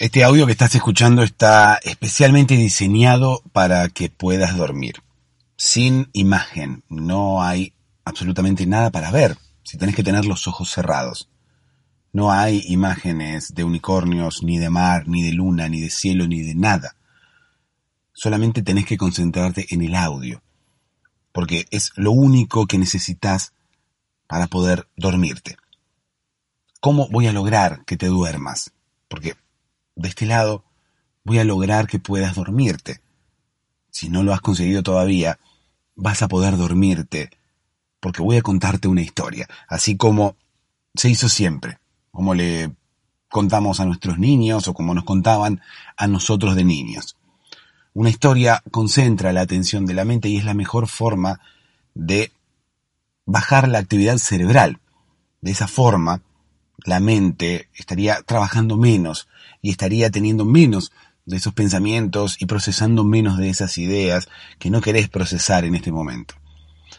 Este audio que estás escuchando está especialmente diseñado para que puedas dormir. Sin imagen, no hay absolutamente nada para ver, si tenés que tener los ojos cerrados. No hay imágenes de unicornios, ni de mar, ni de luna, ni de cielo, ni de nada. Solamente tenés que concentrarte en el audio, porque es lo único que necesitas para poder dormirte. ¿Cómo voy a lograr que te duermas? Porque de este lado voy a lograr que puedas dormirte. Si no lo has conseguido todavía, vas a poder dormirte, porque voy a contarte una historia, así como se hizo siempre, como le contamos a nuestros niños o como nos contaban a nosotros de niños. Una historia concentra la atención de la mente y es la mejor forma de bajar la actividad cerebral. De esa forma, la mente estaría trabajando menos y estaría teniendo menos de esos pensamientos y procesando menos de esas ideas que no querés procesar en este momento.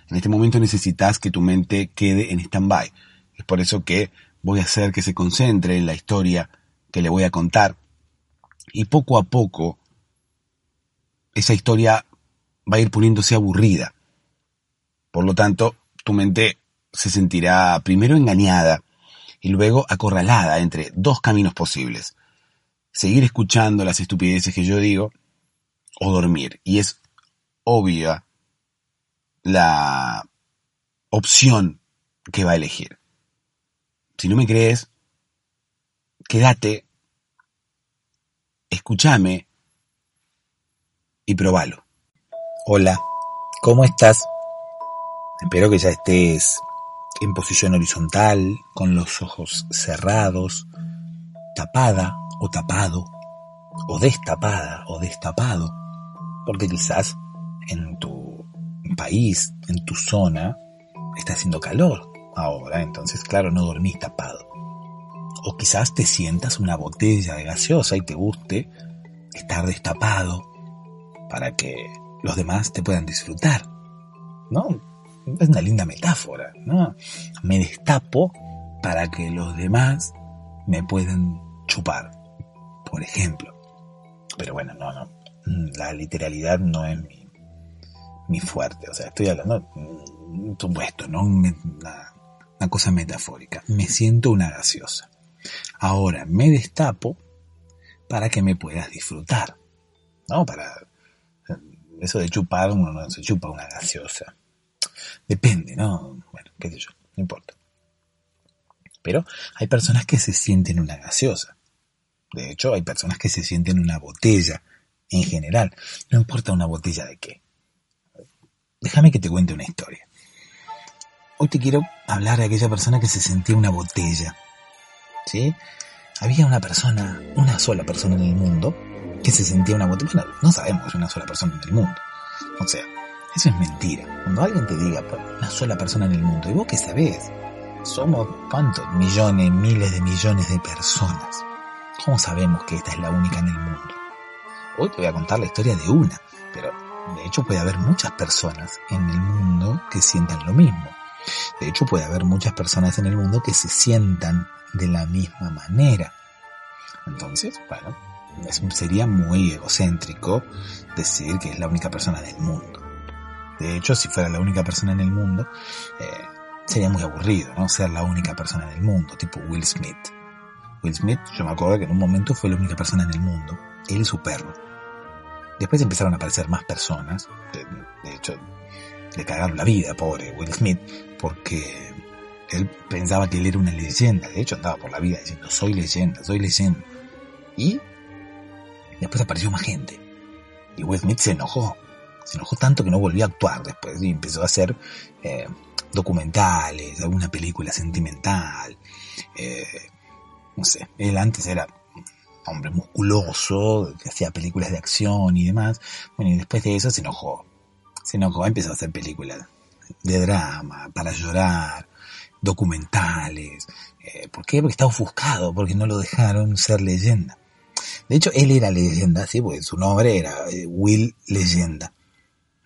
En este momento necesitas que tu mente quede en stand-by. Es por eso que voy a hacer que se concentre en la historia que le voy a contar y poco a poco esa historia va a ir poniéndose aburrida. Por lo tanto, tu mente se sentirá primero engañada y luego acorralada entre dos caminos posibles. Seguir escuchando las estupideces que yo digo o dormir. Y es obvia la opción que va a elegir. Si no me crees, quédate, escúchame y probalo. Hola, ¿cómo estás? Espero que ya estés en posición horizontal, con los ojos cerrados, tapada o tapado, o destapada o destapado, porque quizás en tu país, en tu zona, está haciendo calor ahora, entonces claro, no dormís tapado. O quizás te sientas una botella de gaseosa y te guste estar destapado para que los demás te puedan disfrutar. ¿No? es una linda metáfora, ¿no? Me destapo para que los demás me puedan chupar, por ejemplo. Pero bueno, no, no. La literalidad no es mi, fuerte. O sea, estoy hablando mm, todo esto, ¿no? Una, una cosa metafórica. Me siento una gaseosa. Ahora me destapo para que me puedas disfrutar. ¿No? Para. Eso de chupar, uno no se chupa una gaseosa. Depende, ¿no? Bueno, qué sé yo, no importa. Pero hay personas que se sienten una gaseosa. De hecho, hay personas que se sienten una botella en general. No importa una botella de qué. Déjame que te cuente una historia. Hoy te quiero hablar de aquella persona que se sentía una botella. ¿Sí? Había una persona, una sola persona en el mundo, que se sentía una botella. Bueno, no sabemos una sola persona en el mundo. O sea, eso es mentira. Cuando alguien te diga una sola persona en el mundo, ¿y vos qué sabés? Somos cuántos millones, miles de millones de personas. ¿Cómo sabemos que esta es la única en el mundo? Hoy te voy a contar la historia de una, pero de hecho puede haber muchas personas en el mundo que sientan lo mismo. De hecho puede haber muchas personas en el mundo que se sientan de la misma manera. Entonces, bueno, sería muy egocéntrico decir que es la única persona del mundo. De hecho, si fuera la única persona en el mundo, eh, sería muy aburrido, ¿no? Ser la única persona en el mundo, tipo Will Smith. Will Smith, yo me acuerdo que en un momento fue la única persona en el mundo, él y su perro. Después empezaron a aparecer más personas, de, hecho, le cagaron la vida, pobre Will Smith, porque él pensaba que él era una leyenda, de hecho andaba por la vida diciendo, soy leyenda, soy leyenda. Y después apareció más gente. Y Will Smith se enojó, se enojó tanto que no volvió a actuar después y empezó a hacer eh, documentales, alguna película sentimental. Eh, no sé, él antes era hombre musculoso, que hacía películas de acción y demás. Bueno, y después de eso se enojó. Se enojó, empezó a hacer películas de drama, para llorar, documentales. Eh, ¿Por qué? Porque está ofuscado, porque no lo dejaron ser leyenda. De hecho, él era leyenda, sí, porque su nombre era Will Leyenda.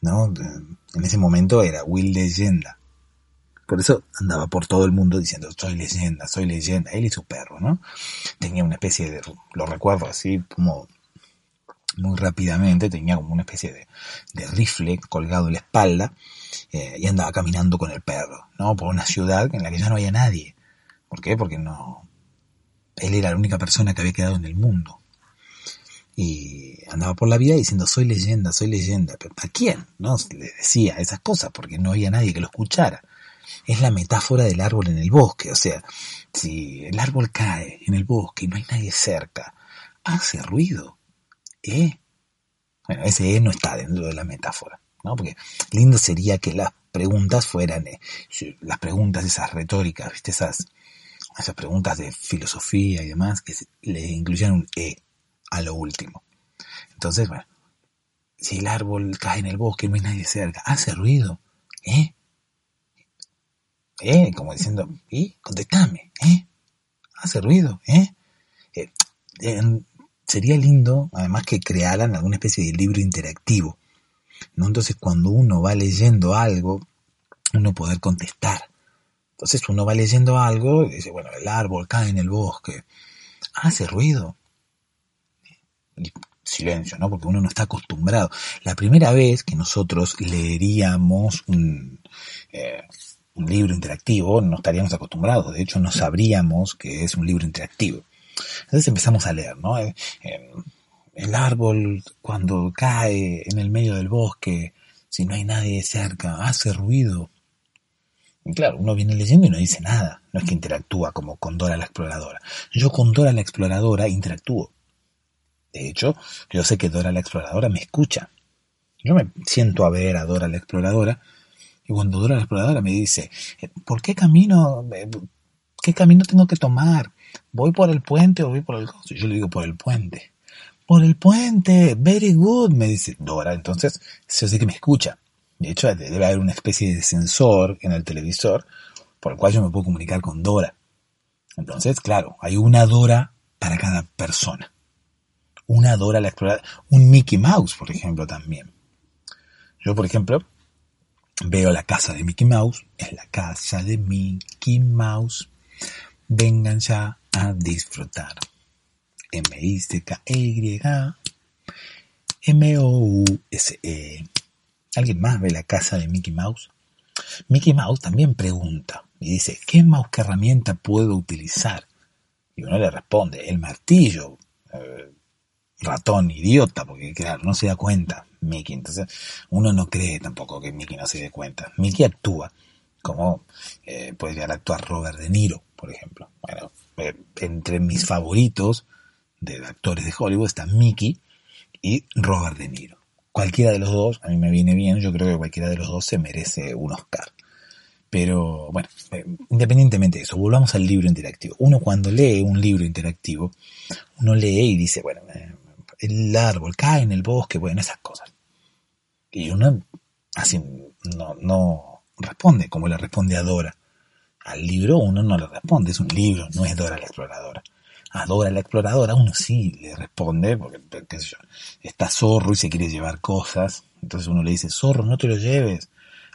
¿no? En ese momento era Will Leyenda. Por eso andaba por todo el mundo diciendo, soy leyenda, soy leyenda. Él y su perro, ¿no? Tenía una especie de, lo recuerdo así como muy rápidamente, tenía como una especie de, rifle colgado en la espalda eh, y andaba caminando con el perro, ¿no? Por una ciudad en la que ya no había nadie. ¿Por qué? Porque no... Él era la única persona que había quedado en el mundo. Y andaba por la vida diciendo, soy leyenda, soy leyenda. ¿Pero ¿a quién? No le decía esas cosas porque no había nadie que lo escuchara. Es la metáfora del árbol en el bosque. O sea, si el árbol cae en el bosque y no hay nadie cerca, hace ruido. ¿Eh? Bueno, ese E no está dentro de la metáfora. ¿no? Porque lindo sería que las preguntas fueran, eh, las preguntas esas retóricas, ¿viste? Esas, esas preguntas de filosofía y demás, que le incluyeran un E a lo último. Entonces, bueno, si el árbol cae en el bosque y no hay nadie cerca, hace ruido, ¿eh? ¿Eh? Como diciendo, ¿y? Contestame, ¿eh? Hace ruido, ¿eh? eh sería lindo, además, que crearan alguna especie de libro interactivo, ¿no? Entonces, cuando uno va leyendo algo, uno poder contestar. Entonces, uno va leyendo algo y dice, bueno, el árbol cae en el bosque, hace ruido, silencio, ¿no? Porque uno no está acostumbrado. La primera vez que nosotros leeríamos un, eh, un libro interactivo, no estaríamos acostumbrados. De hecho, no sabríamos que es un libro interactivo. Entonces empezamos a leer, ¿no? Eh, el árbol cuando cae en el medio del bosque, si no hay nadie cerca, hace ruido. Y claro, uno viene leyendo y no dice nada. No es que interactúa como con Dora la exploradora. Yo con Dora la exploradora interactúo. De hecho, yo sé que Dora la Exploradora me escucha. Yo me siento a ver a Dora la Exploradora y cuando Dora la Exploradora me dice, eh, ¿por qué camino, eh, qué camino tengo que tomar? ¿Voy por el puente o voy por el costo? Yo le digo por el puente. Por el puente, very good, me dice Dora. Entonces, yo sé que me escucha. De hecho, debe haber una especie de sensor en el televisor por el cual yo me puedo comunicar con Dora. Entonces, claro, hay una Dora para cada persona una Dora la exploradora, un Mickey Mouse, por ejemplo, también. Yo, por ejemplo, veo la casa de Mickey Mouse, es la casa de Mickey Mouse. Vengan ya a disfrutar. M-I-C-K-Y M-O-U-S-E. ¿Alguien más ve la casa de Mickey Mouse? Mickey Mouse también pregunta y dice, ¿qué mouse, herramienta puedo utilizar? Y uno le responde, el martillo, eh, ratón idiota, porque claro, no se da cuenta Mickey. Entonces, uno no cree tampoco que Mickey no se dé cuenta. Mickey actúa como eh, podría actuar Robert De Niro, por ejemplo. Bueno, eh, entre mis favoritos de actores de Hollywood están Mickey y Robert De Niro. Cualquiera de los dos, a mí me viene bien, yo creo que cualquiera de los dos se merece un Oscar. Pero bueno, eh, independientemente de eso, volvamos al libro interactivo. Uno cuando lee un libro interactivo, uno lee y dice, bueno, eh, el árbol cae en el bosque, bueno, esas cosas. Y uno así no, no responde como le responde a Dora. Al libro uno no le responde, es un libro, no es Dora la exploradora. A Dora la exploradora uno sí le responde, porque, está zorro y se quiere llevar cosas, entonces uno le dice, zorro, no te lo lleves.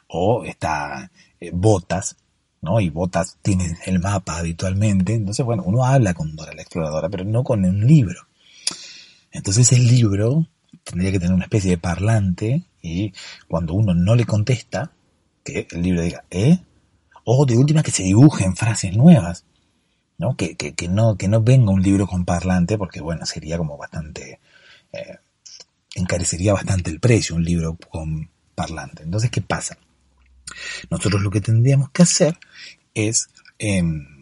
O está eh, Botas, ¿no? Y Botas tiene el mapa habitualmente, entonces bueno, uno habla con Dora la exploradora, pero no con un libro. Entonces el libro tendría que tener una especie de parlante y cuando uno no le contesta, que el libro diga, ¿eh? O de última que se dibujen frases nuevas, ¿no? Que, que, no, que no venga un libro con parlante, porque bueno, sería como bastante, eh, encarecería bastante el precio un libro con parlante. Entonces, ¿qué pasa? Nosotros lo que tendríamos que hacer es... Em,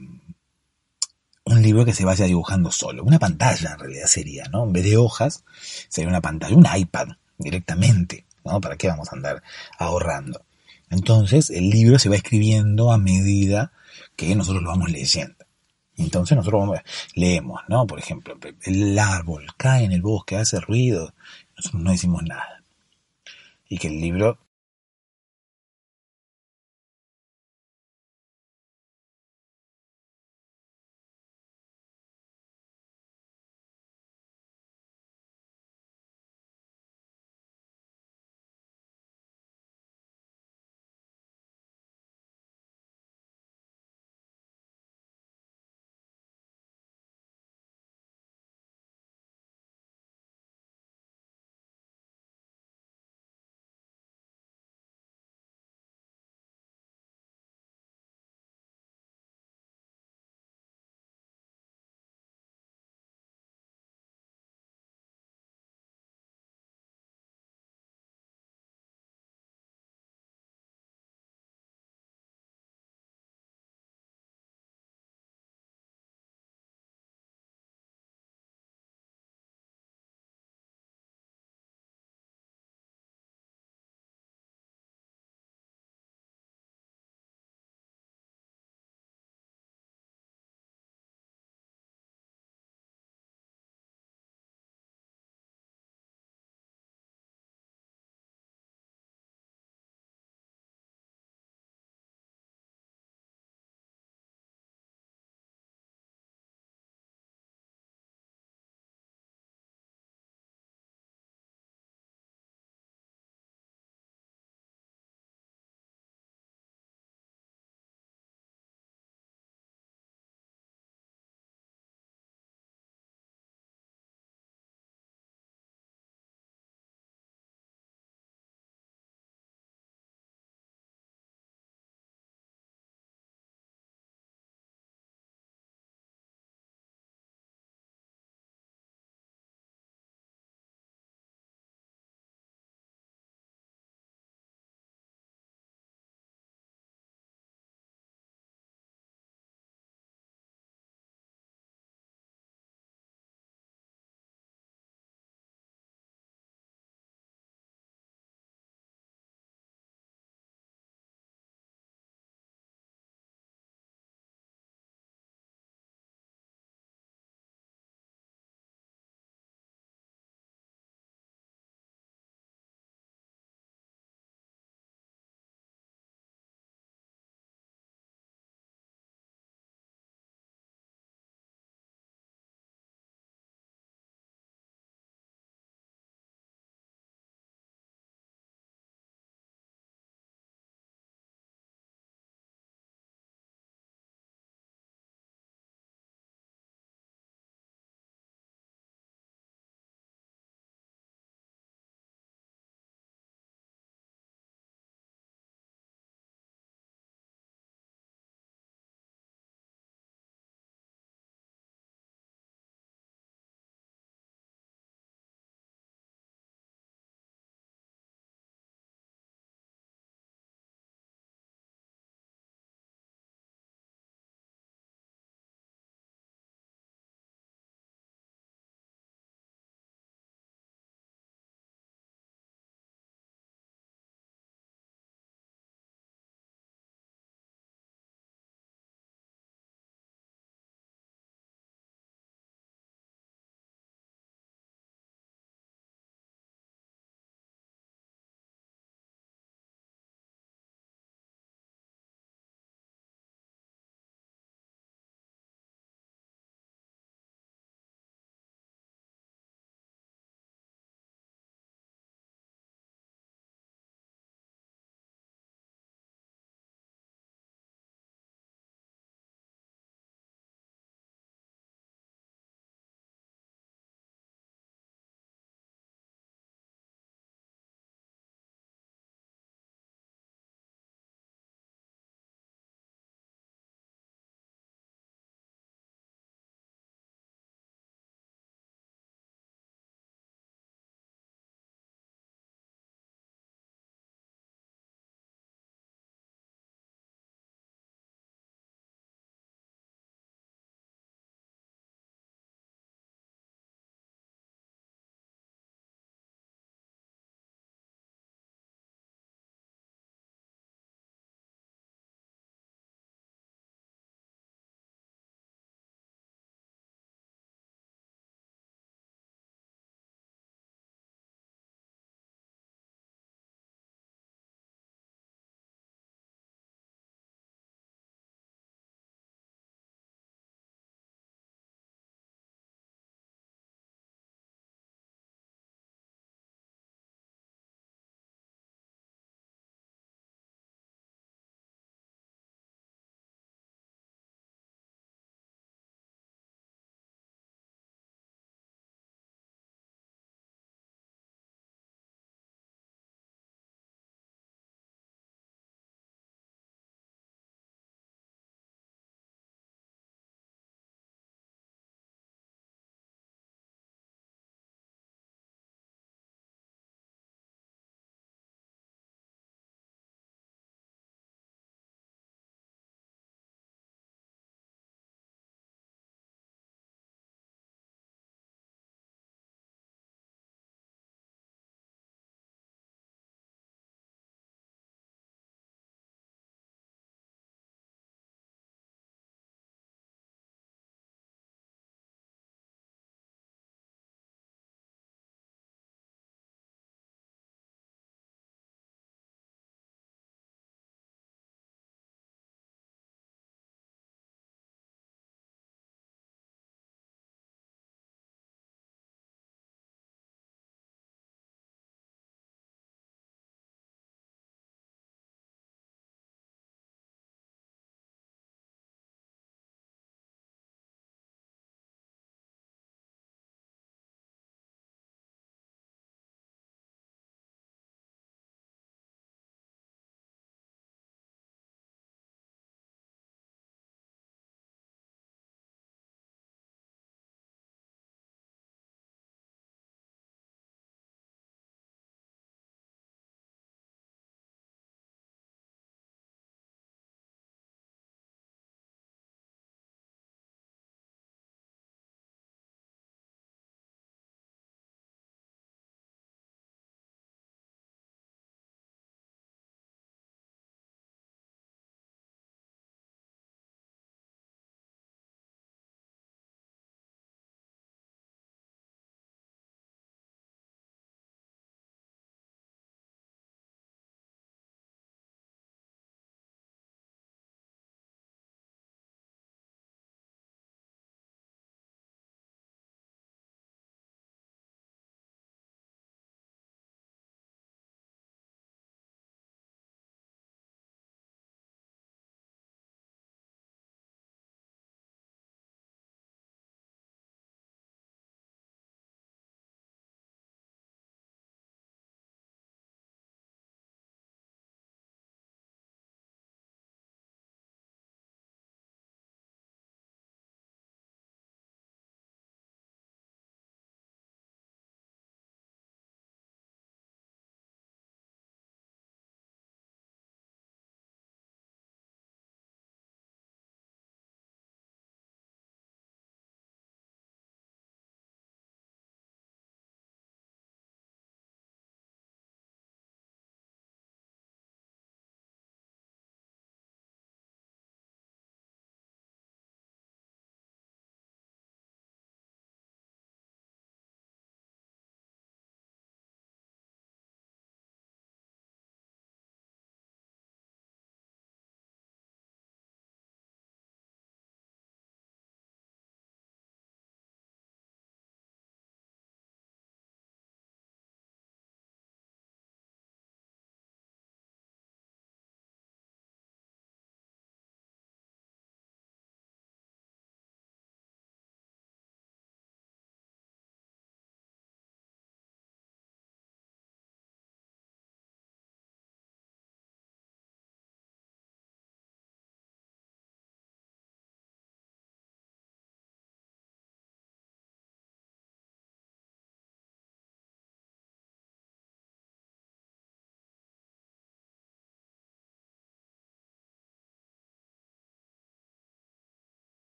un libro que se vaya dibujando solo. Una pantalla en realidad sería, ¿no? En vez de hojas, sería una pantalla, un iPad directamente, ¿no? ¿Para qué vamos a andar ahorrando? Entonces, el libro se va escribiendo a medida que nosotros lo vamos leyendo. Entonces nosotros vamos, leemos, ¿no? Por ejemplo, el árbol cae en el bosque, hace ruido, nosotros no decimos nada. Y que el libro